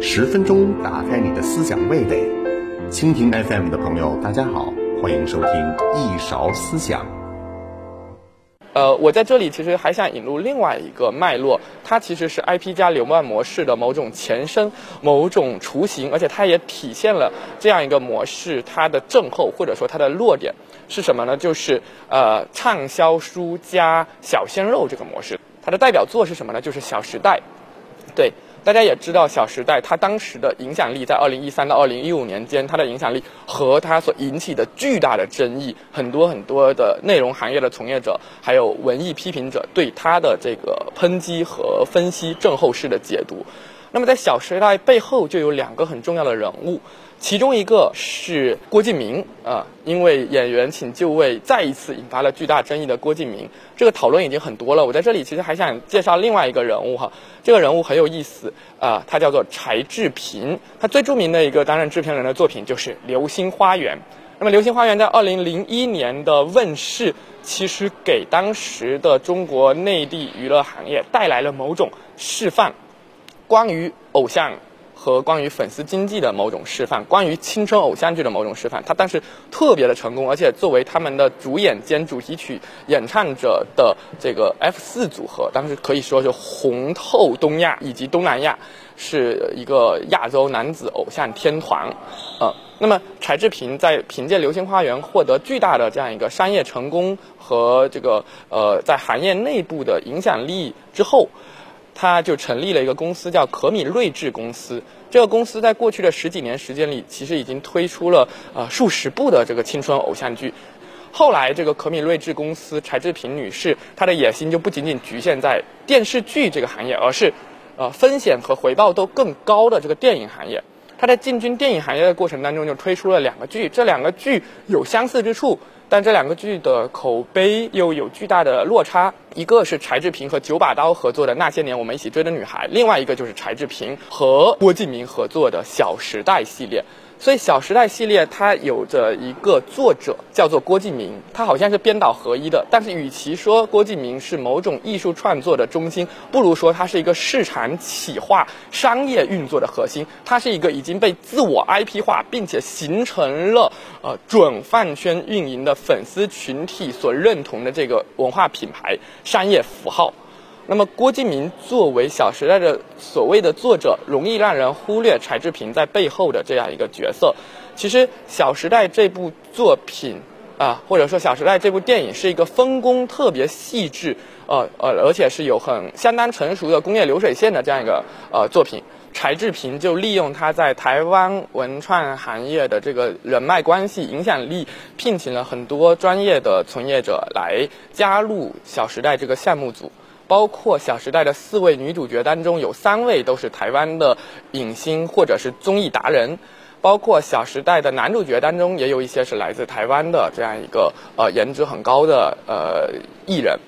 十分钟打开你的思想味蕾，蜻蜓 FM 的朋友，大家好，欢迎收听一勺思想。呃，我在这里其实还想引入另外一个脉络，它其实是 IP 加流漫模式的某种前身、某种雏形，而且它也体现了这样一个模式它的症候或者说它的弱点是什么呢？就是呃畅销书加小鲜肉这个模式，它的代表作是什么呢？就是《小时代》，对。大家也知道，《小时代》它当时的影响力，在二零一三到二零一五年间，它的影响力和它所引起的巨大的争议，很多很多的内容行业的从业者，还有文艺批评者对它的这个抨击和分析，症候式的解读。那么，在《小时代》背后就有两个很重要的人物。其中一个是郭敬明啊，因为演员请就位再一次引发了巨大争议的郭敬明，这个讨论已经很多了。我在这里其实还想介绍另外一个人物哈，这个人物很有意思啊，他叫做柴智屏。他最著名的一个担任制片人的作品就是《流星花园》。那么《流星花园》在二零零一年的问世，其实给当时的中国内地娱乐行业带来了某种示范，关于偶像。和关于粉丝经济的某种示范，关于青春偶像剧的某种示范，他当时特别的成功，而且作为他们的主演兼主题曲演唱者的这个 F 四组合，当时可以说是红透东亚以及东南亚，是一个亚洲男子偶像天团。呃，那么柴智屏在凭借《流星花园》获得巨大的这样一个商业成功和这个呃在行业内部的影响力之后。他就成立了一个公司，叫可米睿智公司。这个公司在过去的十几年时间里，其实已经推出了呃数十部的这个青春偶像剧。后来，这个可米睿智公司柴智屏女士，她的野心就不仅仅局限在电视剧这个行业，而是呃风险和回报都更高的这个电影行业。她在进军电影行业的过程当中，就推出了两个剧，这两个剧有相似之处。但这两个剧的口碑又有巨大的落差，一个是柴智屏和九把刀合作的《那些年我们一起追的女孩》，另外一个就是柴智屏和郭敬明合作的《小时代》系列。所以《小时代》系列它有着一个作者叫做郭敬明，他好像是编导合一的。但是与其说郭敬明是某种艺术创作的中心，不如说他是一个市场企划、商业运作的核心。他是一个已经被自我 IP 化，并且形成了呃准饭圈运营的粉丝群体所认同的这个文化品牌、商业符号。那么，郭敬明作为《小时代》的所谓的作者，容易让人忽略柴智屏在背后的这样一个角色。其实，《小时代》这部作品啊，或者说《小时代》这部电影，是一个分工特别细致，呃呃，而且是有很相当成熟的工业流水线的这样一个呃作品。柴智屏就利用他在台湾文创行业的这个人脉关系、影响力，聘请了很多专业的从业者来加入《小时代》这个项目组。包括《小时代》的四位女主角当中，有三位都是台湾的影星或者是综艺达人；包括《小时代》的男主角当中，也有一些是来自台湾的这样一个呃颜值很高的呃艺人。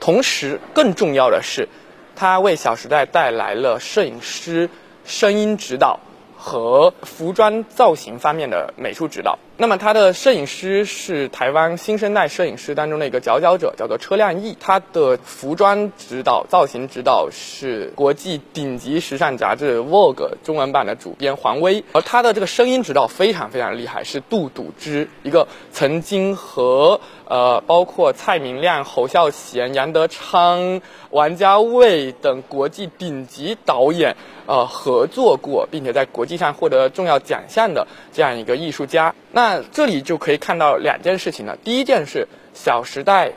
同时，更重要的是，他为《小时代》带来了摄影师、声音指导。和服装造型方面的美术指导。那么他的摄影师是台湾新生代摄影师当中的一个佼佼者，叫做车亮毅。他的服装指导、造型指导是国际顶级时尚杂志《Vogue》中文版的主编黄威。而他的这个声音指导非常非常厉害，是杜笃之，一个曾经和呃包括蔡明亮、侯孝贤、杨德昌、王家卫等国际顶级导演。呃，合作过，并且在国际上获得重要奖项的这样一个艺术家，那这里就可以看到两件事情了。第一件事《小时代》，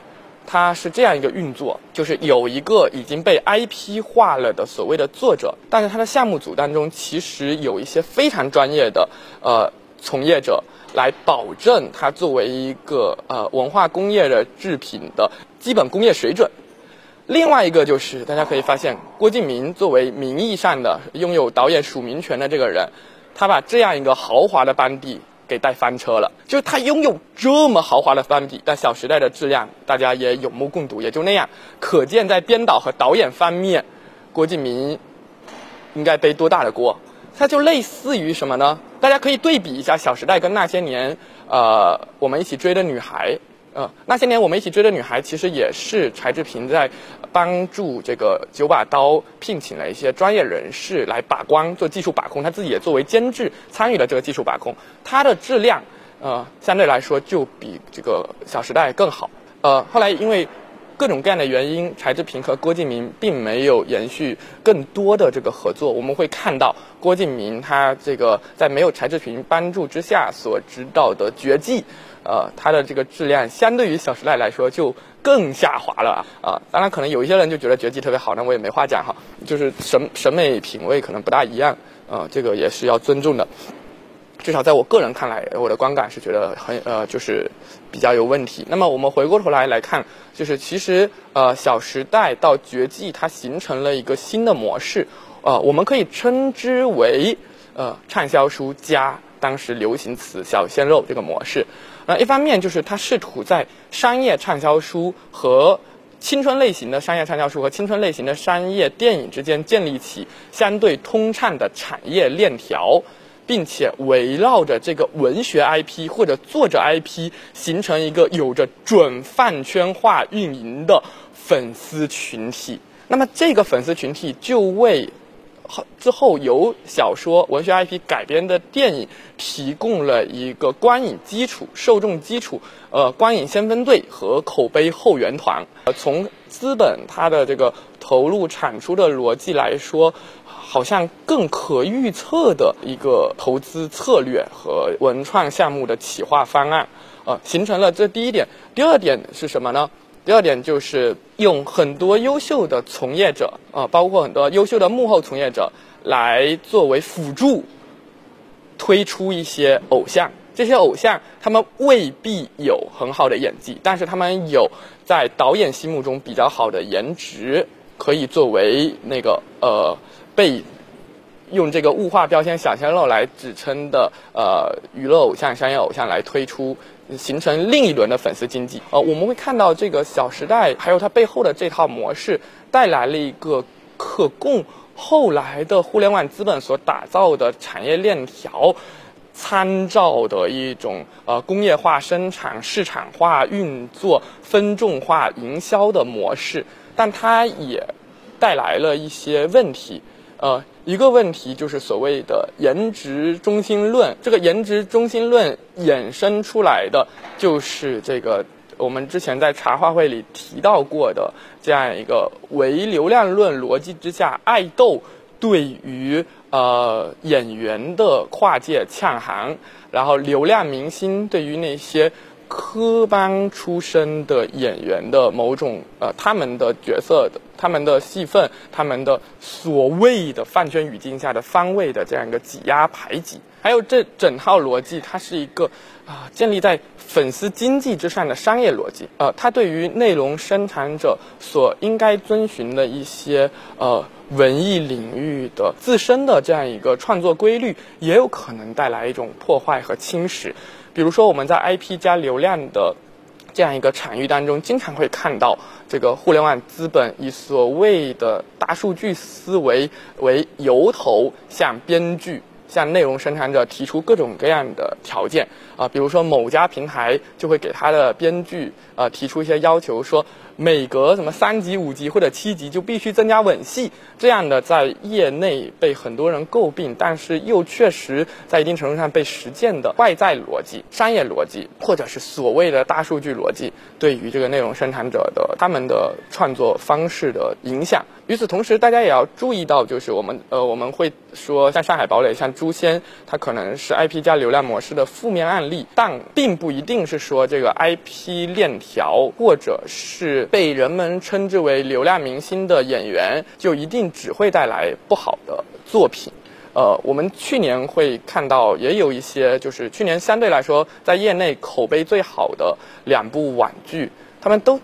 它是这样一个运作，就是有一个已经被 IP 化了的所谓的作者，但是他的项目组当中其实有一些非常专业的呃从业者来保证它作为一个呃文化工业的制品的基本工业水准。另外一个就是，大家可以发现，郭敬明作为名义上的拥有导演署名权的这个人，他把这样一个豪华的班底给带翻车了。就是他拥有这么豪华的翻底，但《小时代》的质量大家也有目共睹，也就那样。可见在编导和导演方面，郭敬明应该背多大的锅？它就类似于什么呢？大家可以对比一下《小时代》跟那些年，呃，我们一起追的女孩。呃，那些年我们一起追的女孩，其实也是柴智屏在帮助这个九把刀聘请了一些专业人士来把关做技术把控，他自己也作为监制参与了这个技术把控，它的质量呃相对来说就比这个《小时代》更好。呃，后来因为各种各样的原因，柴智屏和郭敬明并没有延续更多的这个合作。我们会看到郭敬明他这个在没有柴智屏帮助之下所指导的《绝技》。呃，它的这个质量相对于《小时代》来说就更下滑了啊！当然，可能有一些人就觉得《绝技》特别好，那我也没话讲哈。就是审审美品味可能不大一样，呃，这个也是要尊重的。至少在我个人看来，我的观感是觉得很呃，就是比较有问题。那么我们回过头来来看，就是其实呃，《小时代》到《绝技》它形成了一个新的模式，呃，我们可以称之为呃畅销书加当时流行词“小鲜肉”这个模式。那一方面就是他试图在商业畅销书和青春类型的商业畅销书和青春类型的商业电影之间建立起相对通畅的产业链条，并且围绕着这个文学 IP 或者作者 IP 形成一个有着准饭圈化运营的粉丝群体。那么这个粉丝群体就为。之后由小说、文学 IP 改编的电影提供了一个观影基础、受众基础，呃，观影先锋队和口碑后援团。呃，从资本它的这个投入产出的逻辑来说，好像更可预测的一个投资策略和文创项目的企划方案，呃，形成了这第一点。第二点是什么呢？第二点就是用很多优秀的从业者啊，包括很多优秀的幕后从业者来作为辅助，推出一些偶像。这些偶像他们未必有很好的演技，但是他们有在导演心目中比较好的颜值，可以作为那个呃被用这个物化标签“小鲜肉”来指称的呃娱乐偶像、商业偶像来推出。形成另一轮的粉丝经济，呃，我们会看到这个《小时代》还有它背后的这套模式，带来了一个可供后来的互联网资本所打造的产业链条参照的一种呃工业化生产、市场化运作、分众化营销的模式，但它也带来了一些问题，呃。一个问题就是所谓的颜值中心论，这个颜值中心论衍生出来的就是这个我们之前在茶话会里提到过的这样一个唯流量论逻辑之下，爱豆对于呃演员的跨界呛行，然后流量明星对于那些。科班出身的演员的某种呃，他们的角色的、他们的戏份、他们的所谓的饭圈语境下的方位的这样一个挤压排挤，还有这整套逻辑，它是一个啊建立在粉丝经济之上的商业逻辑。呃，它对于内容生产者所应该遵循的一些呃文艺领域的自身的这样一个创作规律，也有可能带来一种破坏和侵蚀。比如说，我们在 IP 加流量的这样一个产域当中，经常会看到这个互联网资本以所谓的大数据思维为由头，向编剧、向内容生产者提出各种各样的条件啊。比如说，某家平台就会给他的编剧啊提出一些要求，说。每隔什么三级、五级或者七级就必须增加吻戏，这样的在业内被很多人诟病，但是又确实在一定程度上被实践的外在逻辑、商业逻辑，或者是所谓的大数据逻辑，对于这个内容生产者的他们的创作方式的影响。与此同时，大家也要注意到，就是我们呃我们会说，像上海堡垒、像诛仙，它可能是 IP 加流量模式的负面案例，但并不一定是说这个 IP 链条或者是被人们称之为流量明星的演员，就一定只会带来不好的作品。呃，我们去年会看到，也有一些就是去年相对来说在业内口碑最好的两部网剧，他们都。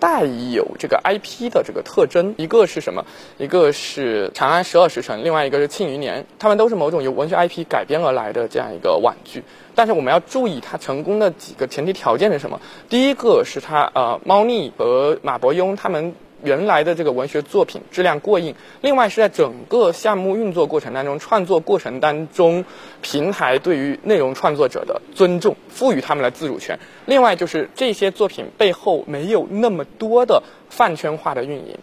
带有这个 IP 的这个特征，一个是什么？一个是《长安十二时辰》，另外一个是《庆余年》，他们都是某种由文学 IP 改编而来的这样一个网剧。但是我们要注意它成功的几个前提条件是什么？第一个是它呃，猫腻和马伯庸他们原来的这个文学作品质量过硬，另外是在整个项目运作过程当中、创作过程当中，平台对于内容创作者的尊重，赋予他们的自主权。另外就是这些作品背后没有那么多的饭圈化的运营，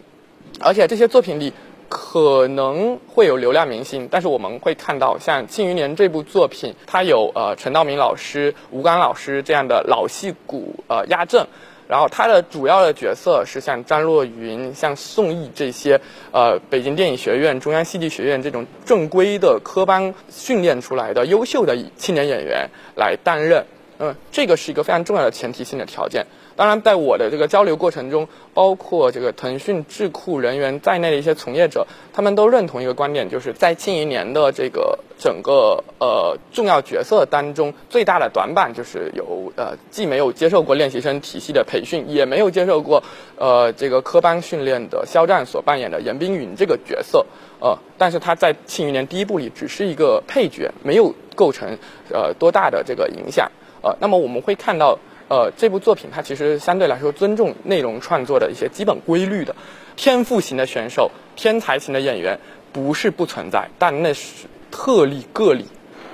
而且这些作品里可能会有流量明星，但是我们会看到像《庆余年》这部作品，它有呃陈道明老师、吴刚老师这样的老戏骨呃压阵。然后他的主要的角色是像张若昀、像宋轶这些，呃，北京电影学院、中央戏剧学院这种正规的科班训练出来的优秀的青年演员来担任。嗯，这个是一个非常重要的前提性的条件。当然，在我的这个交流过程中，包括这个腾讯智库人员在内的一些从业者，他们都认同一个观点，就是在庆余年的这个整个呃重要角色当中，最大的短板就是有呃既没有接受过练习生体系的培训，也没有接受过呃这个科班训练的肖战所扮演的严冰云这个角色，呃，但是他在庆余年第一部里只是一个配角，没有构成呃多大的这个影响，呃，那么我们会看到。呃，这部作品它其实相对来说尊重内容创作的一些基本规律的，天赋型的选手、天才型的演员不是不存在，但那是特例个例。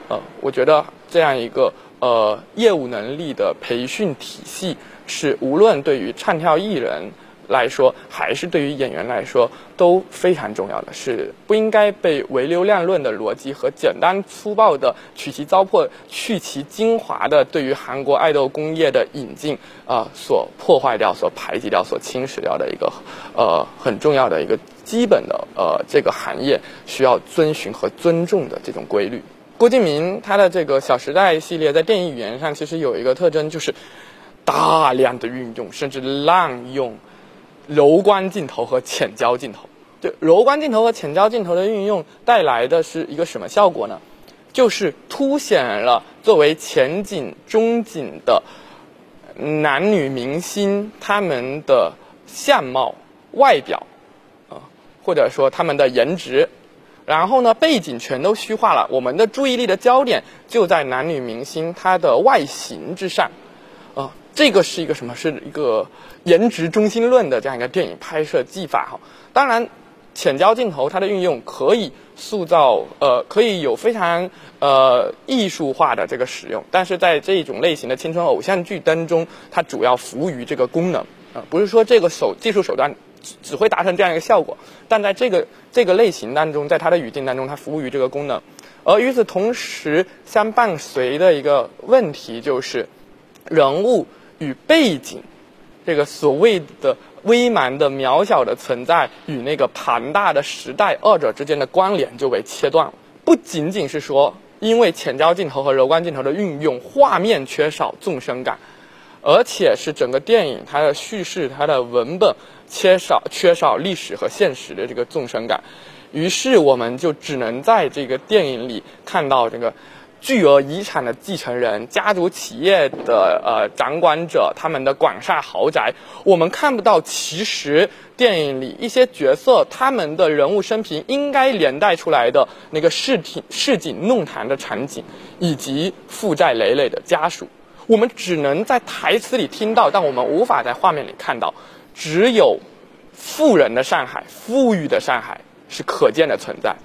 呃，我觉得这样一个呃业务能力的培训体系是无论对于唱跳艺人。来说，还是对于演员来说都非常重要的，是不应该被唯流量论的逻辑和简单粗暴的取其糟粕、去其精华的对于韩国爱豆工业的引进啊所破坏掉、所排挤掉、所侵蚀掉的一个呃很重要的一个基本的呃这个行业需要遵循和尊重的这种规律。郭敬明他的这个《小时代》系列在电影语言上其实有一个特征，就是大量的运用，甚至滥用。柔光镜头和浅焦镜头，对柔光镜头和浅焦镜头的运用带来的是一个什么效果呢？就是凸显了作为前景、中景的男女明星他们的相貌、外表，啊，或者说他们的颜值，然后呢，背景全都虚化了，我们的注意力的焦点就在男女明星他的外形之上。这个是一个什么？是一个颜值中心论的这样一个电影拍摄技法哈。当然，浅焦镜头它的运用可以塑造呃，可以有非常呃艺术化的这个使用，但是在这种类型的青春偶像剧当中，它主要服务于这个功能啊，不是说这个手技术手段只会达成这样一个效果，但在这个这个类型当中，在它的语境当中，它服务于这个功能。而与此同时，相伴随的一个问题就是人物。与背景，这个所谓的微蛮的渺小的存在与那个庞大的时代，二者之间的关联就被切断了。不仅仅是说，因为浅焦镜头和柔光镜头的运用，画面缺少纵深感，而且是整个电影它的叙事、它的文本缺少缺少历史和现实的这个纵深感。于是，我们就只能在这个电影里看到这个。巨额遗产的继承人、家族企业的呃掌管者，他们的广厦豪宅，我们看不到。其实电影里一些角色，他们的人物生平应该连带出来的那个市井市井弄堂的场景，以及负债累累的家属，我们只能在台词里听到，但我们无法在画面里看到。只有富人的上海、富裕的上海是可见的存在，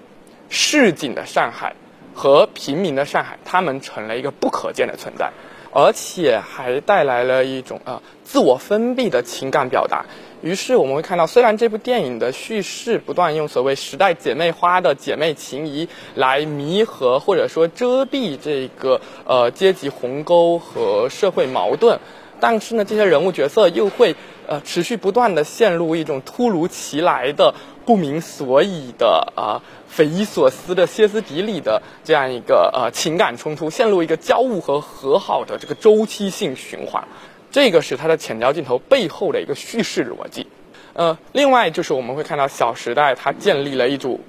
市井的上海。和平民的上海，他们成了一个不可见的存在，而且还带来了一种啊自我封闭的情感表达。于是我们会看到，虽然这部电影的叙事不断用所谓时代姐妹花的姐妹情谊来弥合或者说遮蔽这个呃阶级鸿沟和社会矛盾，但是呢，这些人物角色又会呃持续不断的陷入一种突如其来的不明所以的啊。匪夷所思的歇斯底里的这样一个呃情感冲突，陷入一个交恶和和好的这个周期性循环，这个是它的浅焦镜头背后的一个叙事逻辑。呃，另外就是我们会看到《小时代》它建立了一组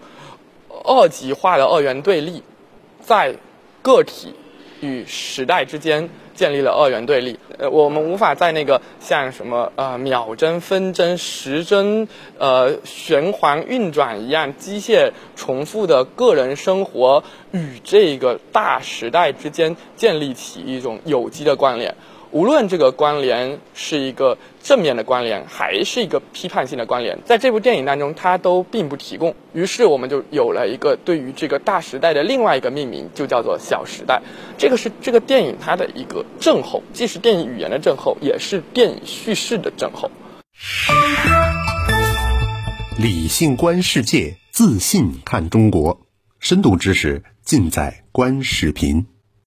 二极化的二元对立，在个体与时代之间。建立了二元对立，呃，我们无法在那个像什么呃秒针、分针、时针，呃循环运转一样机械重复的个人生活与这个大时代之间建立起一种有机的关联。无论这个关联是一个正面的关联，还是一个批判性的关联，在这部电影当中，它都并不提供。于是我们就有了一个对于这个大时代的另外一个命名，就叫做小时代。这个是这个电影它的一个症候，既是电影语言的症候，也是电影叙事的症候。理性观世界，自信看中国，深度知识尽在观视频。